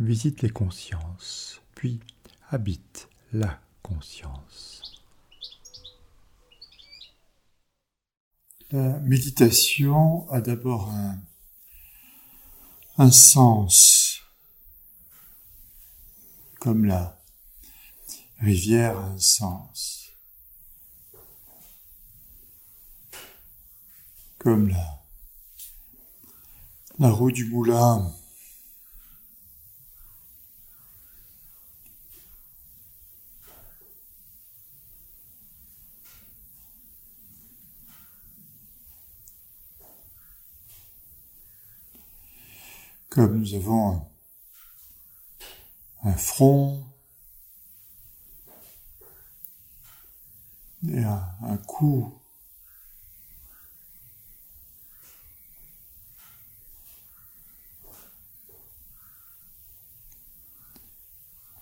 visite les consciences, puis habite la conscience. La méditation a d'abord un, sens, comme la rivière a un sens. comme la, la roue du moulin. Comme nous avons un, front et un, un cou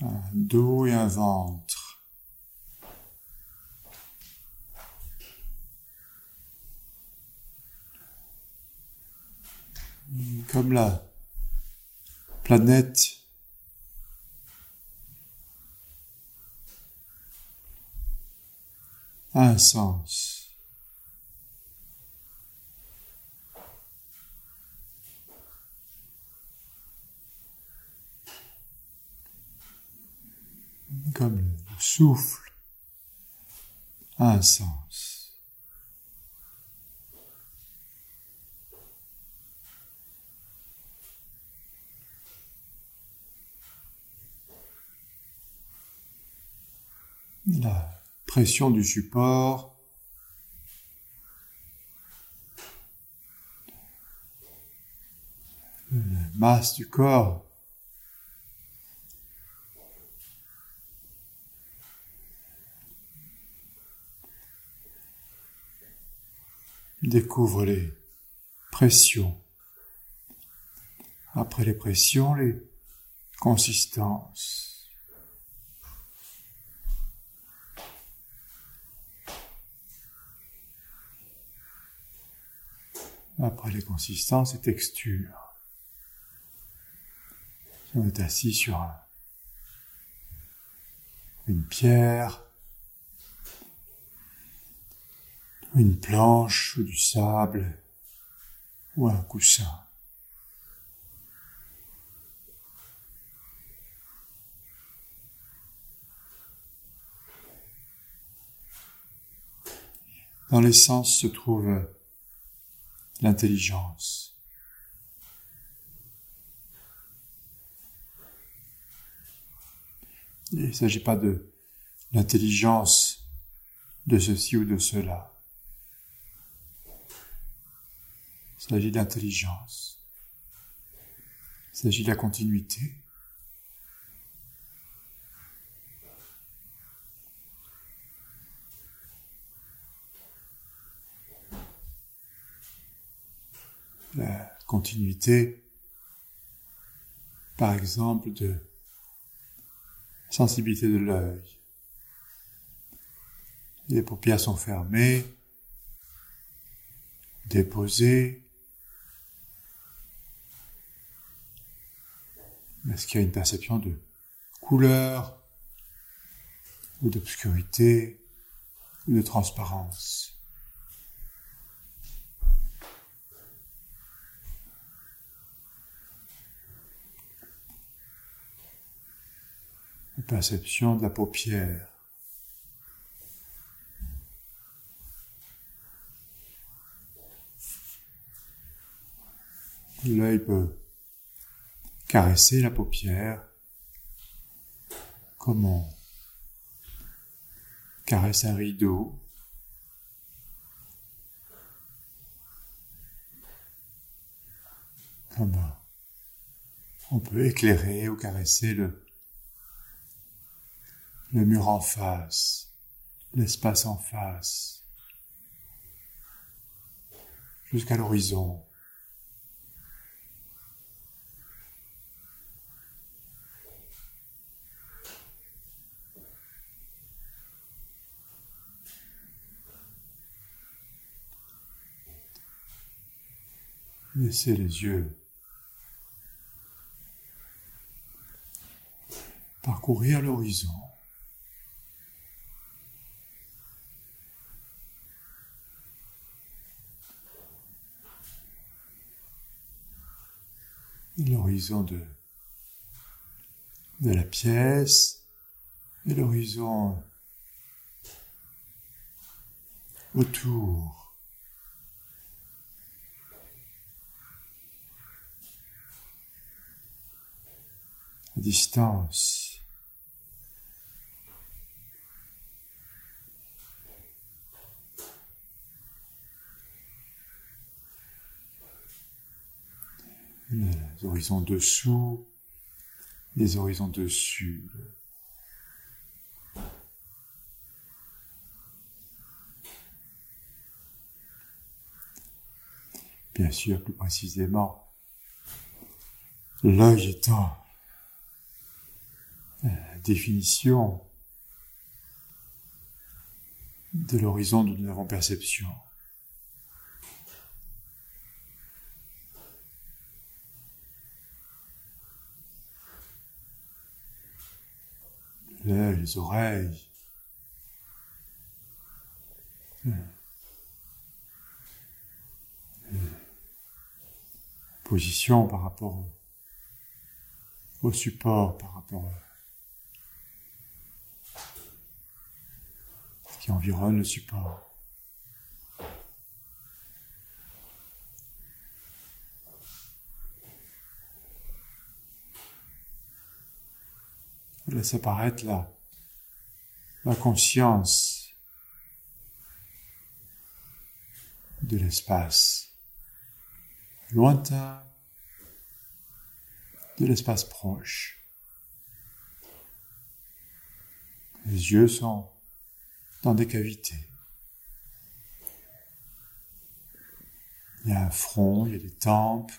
un dos et un ventre. Comme la planète a un sens. comme le souffle a un sens. La pression du support la masse du corps découvre les pressions. Après les pressions, les consistances. Après les consistances et textures. On est assis sur une pierre, une planche ou du sable ou un coussin. Dans l'essence se trouve l'intelligence. Il ne s'agit pas de l'intelligence de ceci ou de cela. Il s'agit d'intelligence. Il s'agit de la continuité. La continuité, par exemple, de sensibilité de l'œil. Les paupières sont fermées, déposées, Est-ce qu'il y a une perception de couleur ou d'obscurité ou de transparence? Perception de la paupière. L'œil peut caresser la paupière comme on caresse un rideau? On peut éclairer ou caresser le, le mur en face, l'espace en face, jusqu'à l'horizon. Laissez les yeux parcourir l'horizon. De la pièce et l'horizon autour. distance. Les horizons dessous, les horizons dessus. Bien sûr, plus précisément, l'œil étant définition de l'horizon de nous avons perception. Les oreilles, position par rapport au support, par rapport à qui environne le support. Laisse apparaître la, la conscience de l'espace lointain, de l'espace proche. Les yeux sont dans des cavités. Il y a un front, il y a des tempes,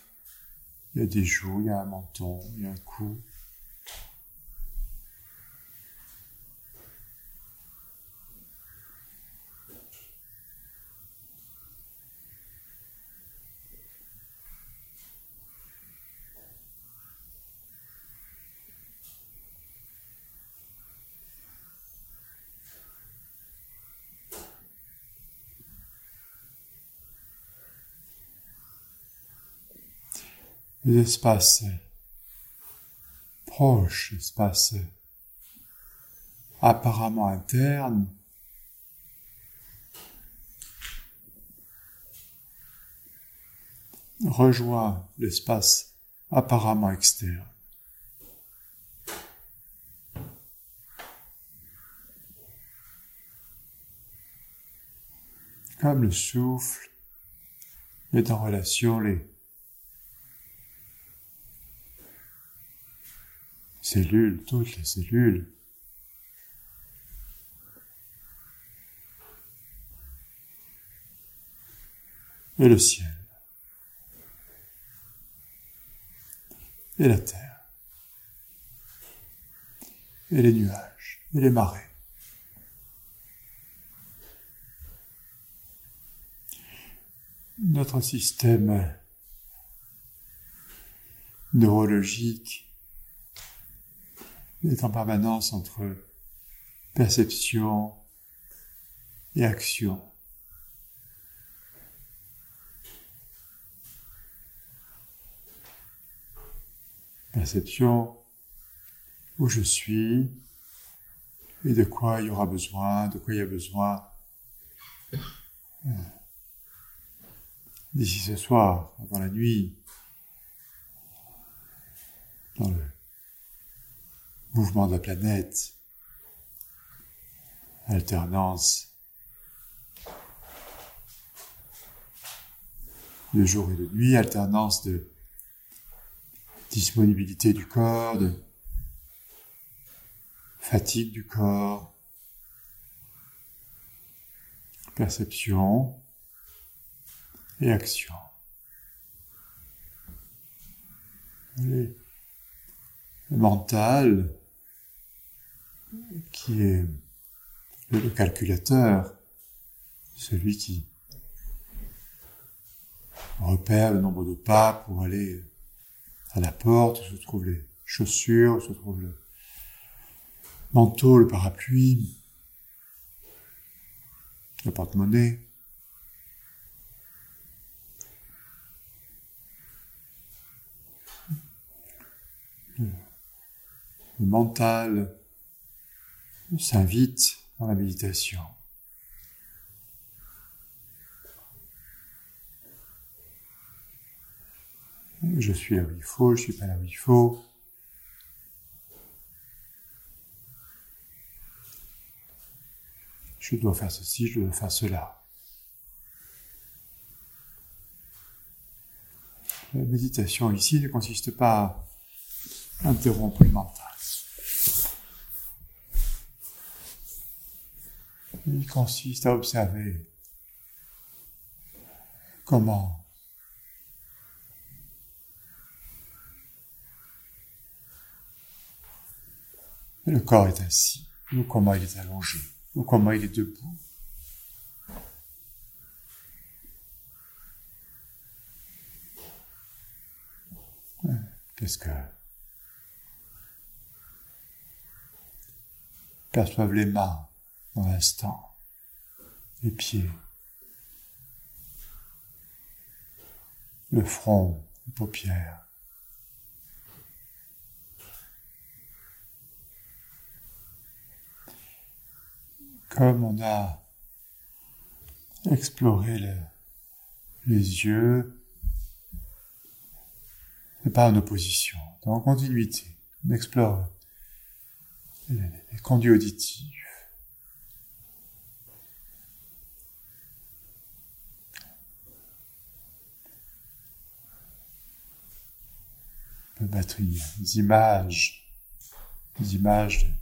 il y a des joues, il y a un menton, il y a un cou. Les espaces proches, espaces apparemment internes, rejoint l'espace apparemment externe. Comme le souffle met en relation les cellules, toutes les cellules. Et le ciel. Et la terre. Et les nuages. Et les marées. Notre système neurologique est en permanence entre perception et action. Perception où je suis et de quoi il y aura besoin, de quoi il y a besoin d'ici ce soir, avant la nuit, dans le mouvement de la planète, alternance de jour et de nuit, alternance de disponibilité du corps, de fatigue du corps, perception et action. Le mental, qui est le calculateur, celui qui repère le nombre de pas pour aller à la porte, où se trouvent les chaussures, où se trouve le manteau, le parapluie, le porte-monnaie. Le mental s'invite dans la méditation. Je suis là où il faut, je suis pas là où il faut. Je dois faire ceci, je dois faire cela. La méditation ici ne consiste pas à interrompre le mental. Il consiste à observer comment le corps est assis, ou comment il est allongé, ou comment il est debout. Qu'est-ce que perçoivent les mains dans l'instant, les pieds, le front, les paupières. comme on a exploré les yeux, c'est pas en opposition, en continuité. On explore les, les conduits auditifs. Mettre des images, des images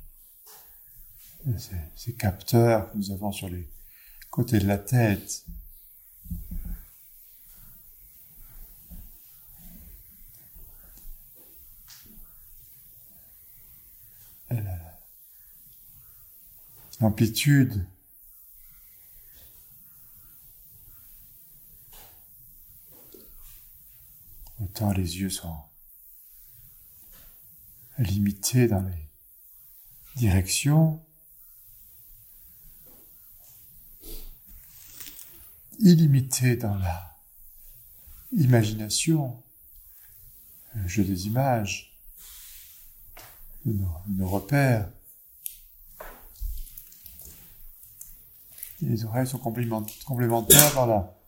de ces, capteurs que nous avons sur les côtés de la tête. L'amplitude Autant les yeux sont limités dans les directions, illimité dans la imagination, le jeu des images, nos, repères. les oreilles sont complémentaires dans la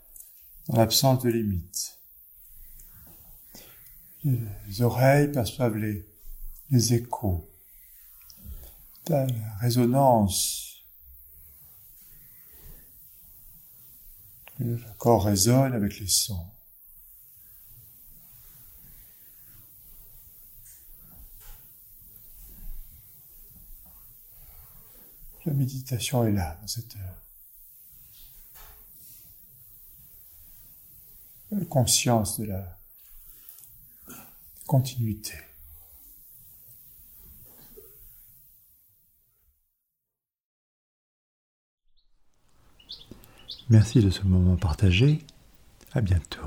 dans l'absence de limite. Les oreilles perçoivent les, les échos, la résonance Le corps résonne avec les sons. La méditation est là, dans cette conscience de la continuité. Merci de ce moment partagé. À bientôt.